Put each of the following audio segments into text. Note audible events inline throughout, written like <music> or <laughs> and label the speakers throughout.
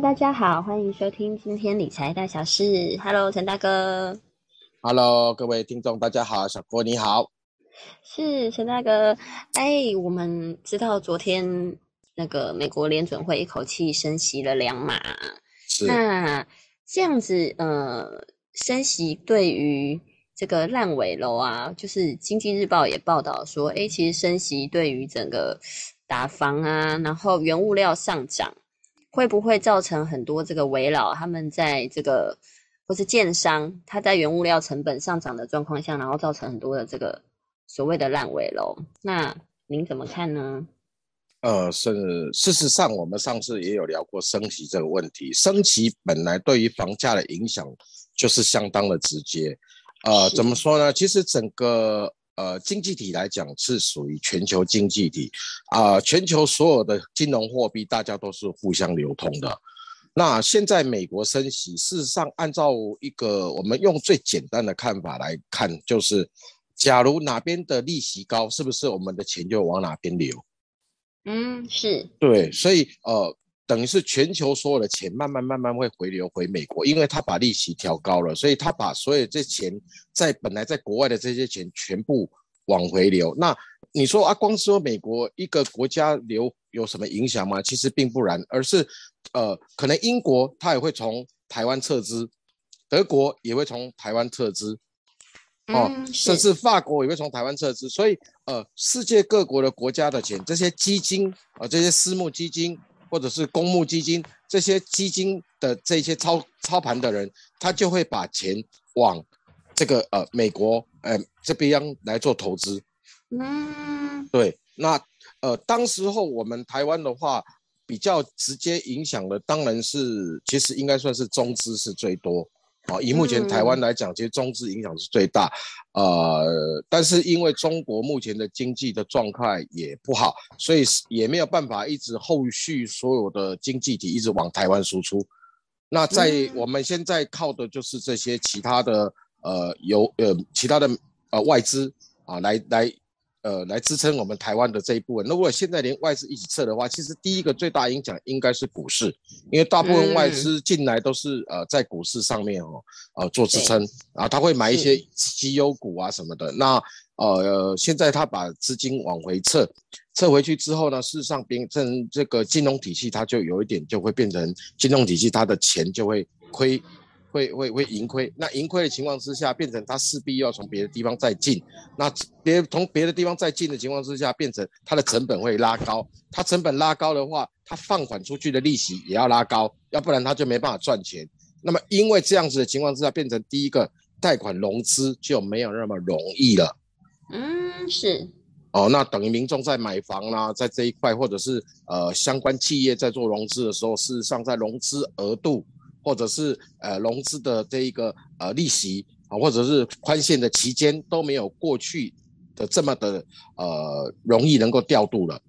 Speaker 1: Hello，大家好，欢迎收听今天理财大小事。Hello，陈大哥
Speaker 2: ，Hello，各位听众，大家好，小郭你好。
Speaker 1: 是陈大哥。哎，我们知道昨天那个美国联准会一口气升息了两码，
Speaker 2: 是
Speaker 1: 那这样子，呃，升息对于这个烂尾楼啊，就是经济日报也报道说，哎，其实升息对于整个打房啊，然后原物料上涨，会不会造成很多这个围老他们在这个或是建商他在原物料成本上涨的状况下，然后造成很多的这个所谓的烂尾楼？那您怎么看呢？
Speaker 2: 呃，是事实上，我们上次也有聊过升息这个问题。升息本来对于房价的影响就是相当的直接。呃，怎么说呢？其实整个呃经济体来讲是属于全球经济体啊、全球所有的金融货币大家都是互相流通的。那现在美国升息，事实上按照一个我们用最简单的看法来看，就是假如哪边的利息高，是不是我们的钱就往哪边流？
Speaker 1: 嗯，是
Speaker 2: 对，所以呃，等于是全球所有的钱慢慢慢慢会回流回美国，因为他把利息调高了，所以他把所有这钱在本来在国外的这些钱全部往回流。那你说啊，光说美国一个国家流有什么影响吗？其实并不然，而是呃，可能英国它也会从台湾撤资，德国也会从台湾撤资，哦，
Speaker 1: 嗯
Speaker 2: 甚至法国也会从台湾撤资，所以呃，世界各国的国家的钱，这些基金啊、呃这些私募基金或者是公募基金，这些基金的这些操操盘的人，他就会把钱往这个呃美国呃这边来做投资。
Speaker 1: 嗯，
Speaker 2: 对，那呃，当时候我们台湾的话，比较直接影响的当然是，其实应该算是中资是最多。啊，以目前台湾来讲，其实中资影响是最大，呃，但是因为中国目前的经济的状态也不好，所以也没有办法一直后续所有的经济体一直往台湾输出。那在
Speaker 1: 嗯
Speaker 2: 我们现在靠的就是这些其他的呃有呃其他的呃外资啊来来呃来支撑我们台湾的这一部分。那如果现在连外资一起撤的话，其实第一个最大影响应该是股市，因为大部分外资进来都是呃在股市上面哦呃做支撑啊，他会买一些绩优股啊什么的。那呃现在他把资金往回撤，撤回去之后呢，事实上变成这个金融体系，它就有一点就会变成金融体系，它的钱就会亏，会会会盈亏。那盈亏的情况之下，变成它势必要从别的地方再进。那别从别的地方再进的情况之下，变成它的成本会拉高。它成本拉高的话，它放款出去的利息也要拉高，要不然它就没办法赚钱。那么因为这样子的情况之下，变成第一个贷款融资就没有那么容易了。
Speaker 1: 嗯，是
Speaker 2: 哦，那等于民众在买房啦、在这一块，或者是呃相关企业在做融资的时候，事实上在融资额度或者是呃融资的这一个呃利息啊，或者是宽限的期间都没有过去的这么的呃容易能够调度了。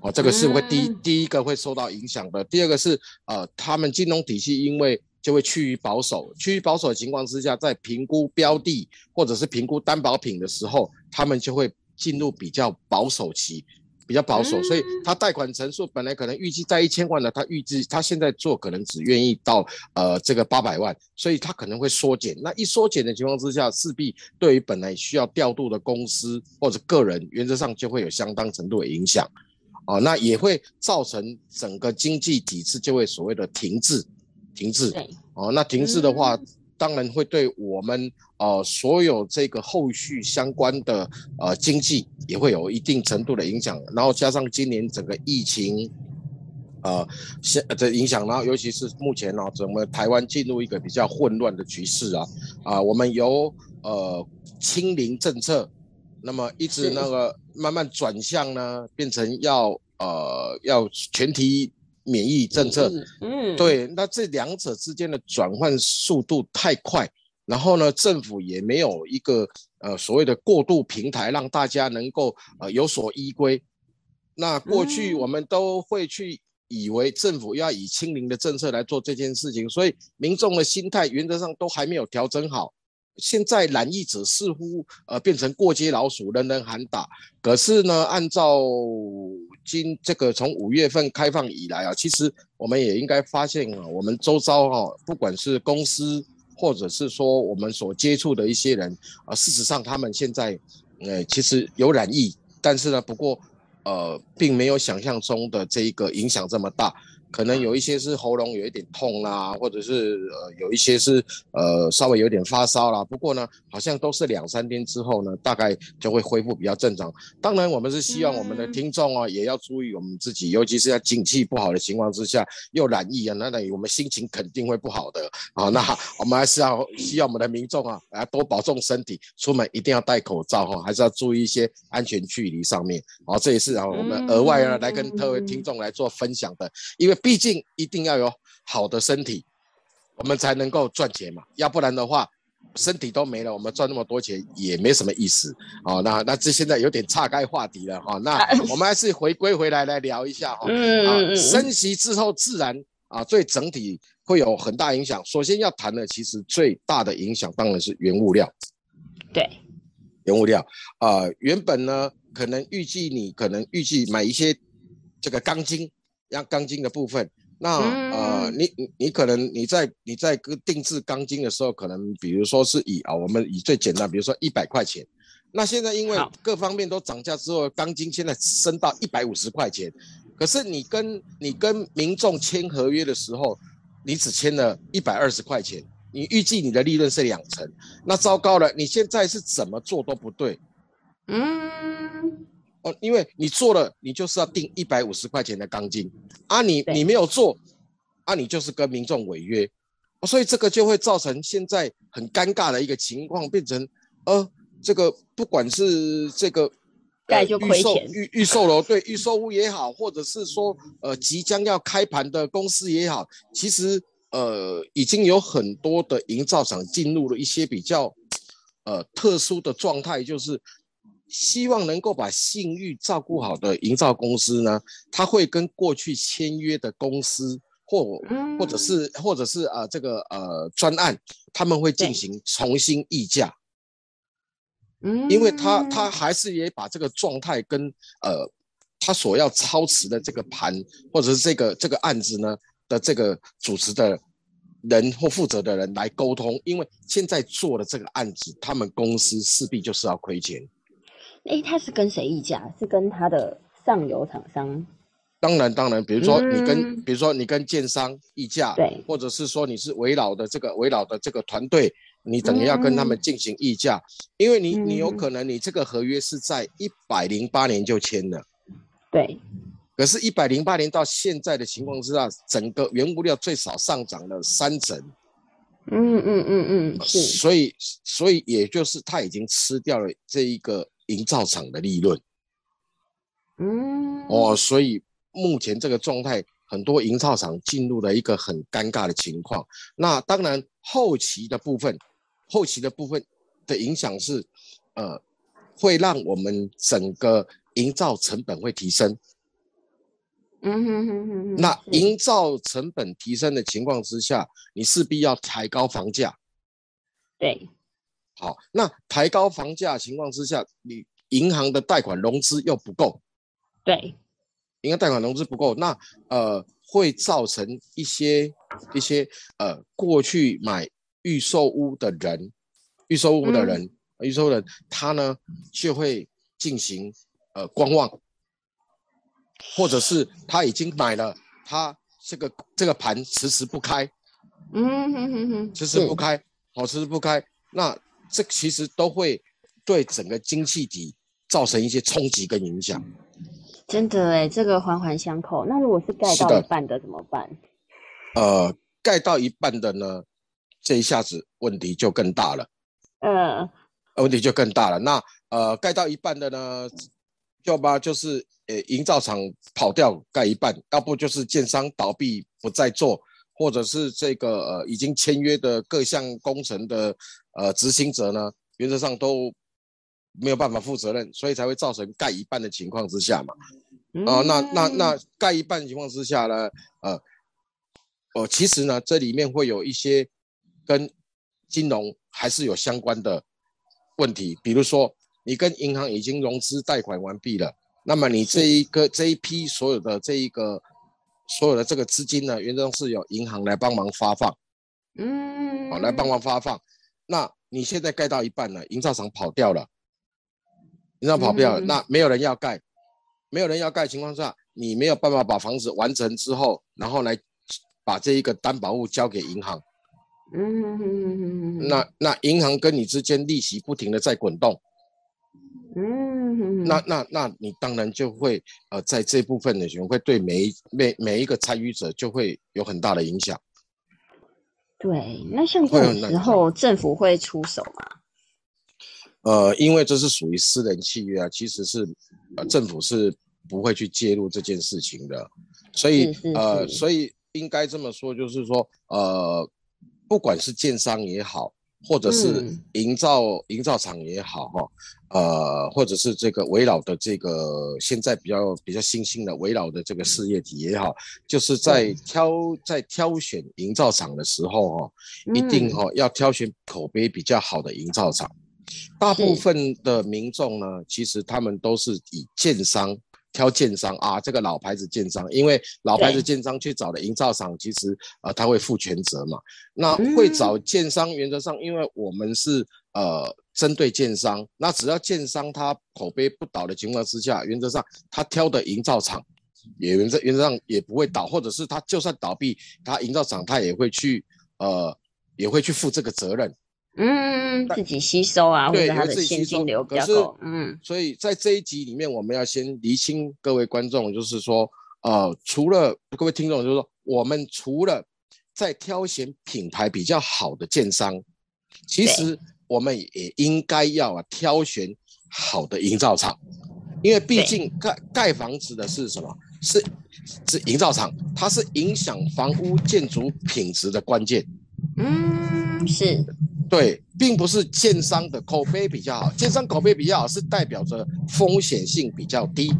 Speaker 2: 哦，这个是会第第一个会受到影响的。第二个是呃，他们金融体系因为就会趋于保守，趋于保守的情况之下，在评估标的或者是评估担保品的时候，他们就会进入比较保守期，比较保守，所以他贷款成数本来可能预计在一千万的，他预计他现在做可能只愿意到呃这个八百万，所以他可能会缩减。那一缩减的情况之下，势必对于本来需要调度的公司或者个人，原则上就会有相当程度的影响。哦，那也会造成整个经济体制就会所谓的停滞，停滞。
Speaker 1: 对，
Speaker 2: 哦，那停滞的话，
Speaker 1: 嗯
Speaker 2: 当然会对我们呃所有这个后续相关的呃经济也会有一定程度的影响，然后加上今年整个疫情。呃，现的影响，然后尤其是目前呢、整个台湾进入一个比较混乱的局势啊，啊，我们由呃清零政策，那么一直那个慢慢转向呢，变成要呃要全体免疫政策，
Speaker 1: 嗯，
Speaker 2: 对，那这两者之间的转换速度太快，然后呢，政府也没有一个呃所谓的过渡平台，让大家能够呃有所依归。那过去我们都会去以为政府要以清零的政策来做这件事情，所以民众的心态原则上都还没有调整好。现在染疫者似乎呃变成过街老鼠，人人喊打。可是呢，按照今这个从五月份开放以来啊，其实我们也应该发现啊，我们周遭哈，不管是公司或者是说我们所接触的一些人啊，事实上他们现在呃其实有染疫，但是呢，不过呃并没有想象中的这一个影响这么大。可能有一些是喉咙有一点痛啦，或者是呃有一些是呃稍微有点发烧啦。不过呢，好像都是两三天之后呢，大概就会恢复比较正常。当然，我们是希望我们的听众啊，也要注意我们自己，尤其是在景气不好的情况之下又染疫啊，那等于我们心情肯定会不好的啊。那我们还是要希望我们的民众啊，啊多保重身体，出门一定要戴口罩哈，还是要注意一些安全距离上面。好，这也是啊我们额外呢来跟各位听众来做分享的，因为。毕竟一定要有好的身体，我们才能够赚钱嘛。要不然的话，身体都没了，我们赚那么多钱也没什么意思。哦，那那这现在有点岔开话题了哈。那 <laughs> 我们还是回归回来来聊一下哈。嗯啊，升息之后自然啊，对整体会有很大影响。首先要谈的，其实最大的影响当然是原物料。
Speaker 1: 对，
Speaker 2: 原物料啊，原本呢，可能预计你可能预计买一些这个钢筋。要钢筋的部分，那呃，你你你可能你在你在定制钢筋的时候，可能比如说是以啊，我们以最简单，比如说一百块钱，那现在因为各方面都涨价之后，钢筋现在升到一百五十块钱，可是你跟你跟民众签合约的时候，你只签了一百二十块钱，你预计你的利润是两成，那糟糕了，你现在是怎么做都不对，嗯。哦，因为你做了，你就是要定一百五十块钱的钢筋啊，你你没有做啊，你就是跟民众违约，所以这个就会造成现在很尴尬的一个情况，变成呃，这个不管是这个
Speaker 1: 盖就亏钱，
Speaker 2: 预预售楼对预售屋也好，或者是说呃即将要开盘的公司也好，其实呃已经有很多的营造厂进入了一些比较呃特殊的状态，就是。希望能够把信誉照顾好的营造公司呢，他会跟过去签约的公司或或者是或者是啊这个呃专案，他们会进行重新议价。嗯，因为他他还是也把这个状态跟呃他所要操持的这个盘或者是这个这个案子呢的这个主持的人或负责的人来沟通，因为现在做的这个案子，他们公司势必就是要亏钱。
Speaker 1: 哎，他是跟谁议价？是跟他的上游厂商？
Speaker 2: 当然，当然，比如说你跟，比如说你跟建商议价，
Speaker 1: 对，
Speaker 2: 或者是说你是围绕的这个围绕的这个团队，你等于要跟他们进行议价，因为你你有可能你这个合约是在一百零八年就签了，
Speaker 1: 对，
Speaker 2: 可是，一百零八年到现在的情况之下，整个原物料最少上涨了三成，
Speaker 1: 嗯嗯嗯嗯，是，
Speaker 2: 所以所以也就是他已经吃掉了这一个。营造厂的利润，嗯，哦，所以目前这个状态，很多营造厂进入了一个很尴尬的情况。那当然，后期的部分，后期的部分的影响是，呃，会让我们整个营造成本会提升。嗯哼哼哼。那营造成本提升的情况之下，你势必要抬高房价。
Speaker 1: 对。
Speaker 2: 好，那抬高房价情况之下，你银行的贷款融资又不够，
Speaker 1: 对，
Speaker 2: 银行贷款融资不够，那呃会造成一些一些呃过去买预售屋的人，预售屋的人，预售人他呢就会进行呃观望，或者是他已经买了，他这个这个盘迟迟不开，嗯哼哼哼，迟迟不开，好迟迟不开，那。这其实都会对整个经济体造成一些冲击跟影响。
Speaker 1: 真的哎，这个环环相扣。那如果是盖到一半的怎么办？
Speaker 2: 呃，盖到一半的呢，这一下子问题就更大了。嗯，问题就更大了。那呃，盖到一半的呢，要么就是呃营造厂跑掉盖一半，要不就是建商倒闭不再做，或者是这个呃已经签约的各项工程的呃执行者呢，原则上都没有办法负责任，所以才会造成盖一半的情况之下嘛。啊，那那那盖一半情况之下呢，呃，哦，其实呢，这里面会有一些跟金融还是有相关的问题，比如说你跟银行已经融资贷款完毕了，那么你这一个这一批所有的这一个所有的这个资金呢，原则上是由银行来帮忙发放，
Speaker 1: 嗯，
Speaker 2: 好，来帮忙发放。那你现在盖到一半了，营造厂跑掉了，营造跑掉了，那没有人要盖。没有人要盖情况下，你没有办法把房子完成之后，然后来把这一个担保物交给银行。
Speaker 1: 嗯，
Speaker 2: 那那银行跟你之间利息不停的在滚动。
Speaker 1: 嗯，
Speaker 2: 那那那你当然就会呃在这部分的时候会对每一每每一个参与者就会有很大的影响。
Speaker 1: 对，那像这种时候政府会出手吗？
Speaker 2: 呃，因为这是属于私人契约啊，其实是呃政府是不会去介入这件事情的，所以呃，所以应该这么说，就是说呃，不管是建商也好，或者是营造营造厂也好哈，呃，或者是这个围绕的这个现在比较比较新兴的围绕的这个事业体也好，就是在挑在挑选营造厂的时候哈，一定哈要挑选口碑比较好的营造厂。大部分的民众呢，其实他们都是以建商挑建商啊，这个老牌子建商，因为老牌子建商去找的营造厂，其实呃他会负全责嘛。那会找建商，原则上，因为我们是呃针对建商，那只要建商他口碑不倒的情况之下，原则上他挑的营造厂也原则原则上也不会倒，或者是他就算倒闭，他营造厂他也会去呃也会去负这个责任。
Speaker 1: 嗯，自己吸收啊，或者他的现金流比较够。嗯，
Speaker 2: 所以在这一集里面，我们要先厘清各位观众，就是说，呃，除了各位听众，就是说，我们除了在挑选品牌比较好的建商，其实我们也应该要啊挑选好的营造厂，因为毕竟盖盖房子的是什么？是是营造厂，它是影响房屋建筑品质的关键。
Speaker 1: 嗯，是。
Speaker 2: 对，并不是建商的口碑比较好，建商口碑比较好是代表着风险性比较低。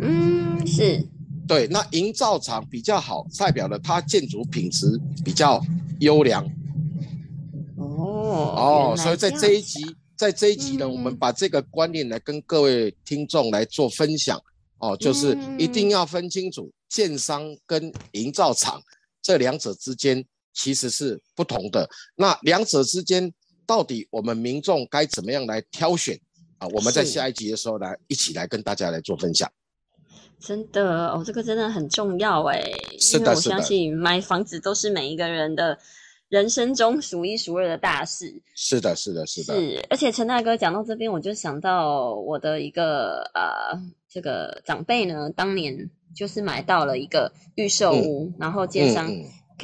Speaker 1: 嗯，是。
Speaker 2: 对，那营造厂比较好，代表了它建筑品质比较优良。
Speaker 1: 哦
Speaker 2: 哦，所以在这一集，在这一集呢，我们把这个观念来跟各位听众来做分享。哦，就是一定要分清楚建商跟营造厂这两者之间。其实是不同的，那两者之间到底我们民众该怎么样来挑选啊？我们在下一集的时候来一起来跟大家来做分享。
Speaker 1: 真的哦，这个真的很重要哎，
Speaker 2: 因为
Speaker 1: 我相信买房子都是每一个人的人生中数一数二的大事。
Speaker 2: 是的，是的，是的。
Speaker 1: 是，而且陈大哥讲到这边，我就想到我的一个呃，这个长辈呢，当年就是买到了一个预售屋，然后建商。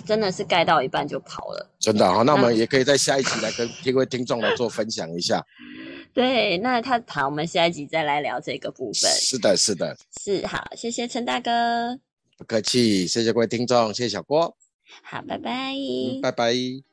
Speaker 1: 真的是盖到一半就跑了，
Speaker 2: 真的好，那我们也可以在下一集来跟各位听众来做分享一下。<laughs>
Speaker 1: 对，那他好，我们下一集再来聊这个部分。
Speaker 2: 是的，是的，
Speaker 1: 是好，谢谢陈大哥，
Speaker 2: 不客气，谢谢各位听众，谢谢小郭，
Speaker 1: 好，拜拜，
Speaker 2: 拜拜。